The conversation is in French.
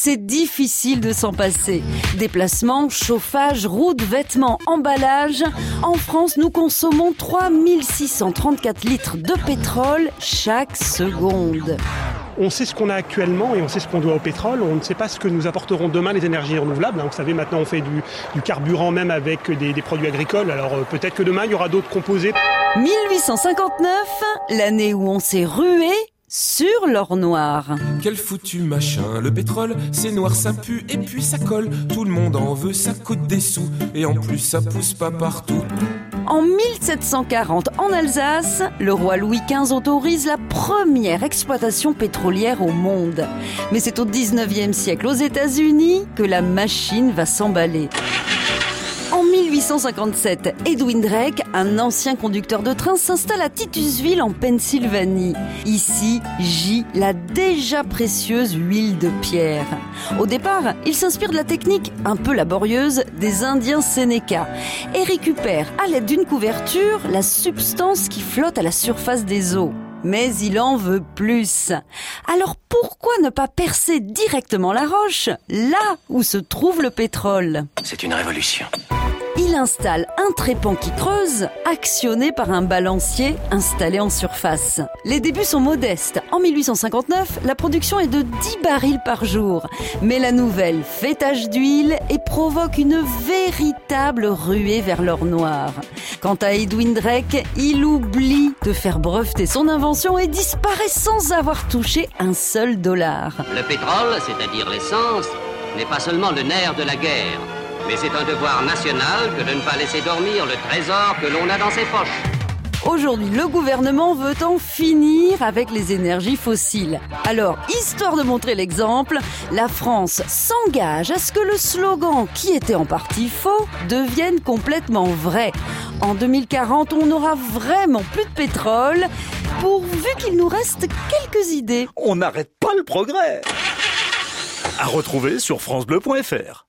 c'est difficile de s'en passer. Déplacement, chauffage, route, vêtements, emballage. En France, nous consommons 3634 litres de pétrole chaque seconde. On sait ce qu'on a actuellement et on sait ce qu'on doit au pétrole. On ne sait pas ce que nous apporteront demain les énergies renouvelables. Vous savez, maintenant on fait du, carburant même avec des, des produits agricoles. Alors euh, peut-être que demain il y aura d'autres composés. 1859, l'année où on s'est rué sur l'or noir. Quel foutu machin, le pétrole, c'est noir, ça pue et puis ça colle. Tout le monde en veut, ça coûte des sous et en plus ça pousse pas partout. En 1740, en Alsace, le roi Louis XV autorise la première exploitation pétrolière au monde. Mais c'est au 19e siècle aux États-Unis que la machine va s'emballer. En 1857, Edwin Drake, un ancien conducteur de train, s'installe à Titusville en Pennsylvanie. Ici gît la déjà précieuse huile de pierre. Au départ, il s'inspire de la technique un peu laborieuse des Indiens Sénéca et récupère à l'aide d'une couverture la substance qui flotte à la surface des eaux. Mais il en veut plus. Alors pourquoi ne pas percer directement la roche, là où se trouve le pétrole? C'est une révolution il installe un trépan qui creuse, actionné par un balancier installé en surface. Les débuts sont modestes. En 1859, la production est de 10 barils par jour. Mais la nouvelle fait tache d'huile et provoque une véritable ruée vers l'or noir. Quant à Edwin Drake, il oublie de faire breveter son invention et disparaît sans avoir touché un seul dollar. Le pétrole, c'est-à-dire l'essence, n'est pas seulement le nerf de la guerre mais c'est un devoir national que de ne pas laisser dormir le trésor que l'on a dans ses poches. Aujourd'hui, le gouvernement veut en finir avec les énergies fossiles. Alors, histoire de montrer l'exemple, la France s'engage à ce que le slogan, qui était en partie faux, devienne complètement vrai. En 2040, on n'aura vraiment plus de pétrole, pourvu qu'il nous reste quelques idées. On n'arrête pas le progrès À retrouver sur francebleu.fr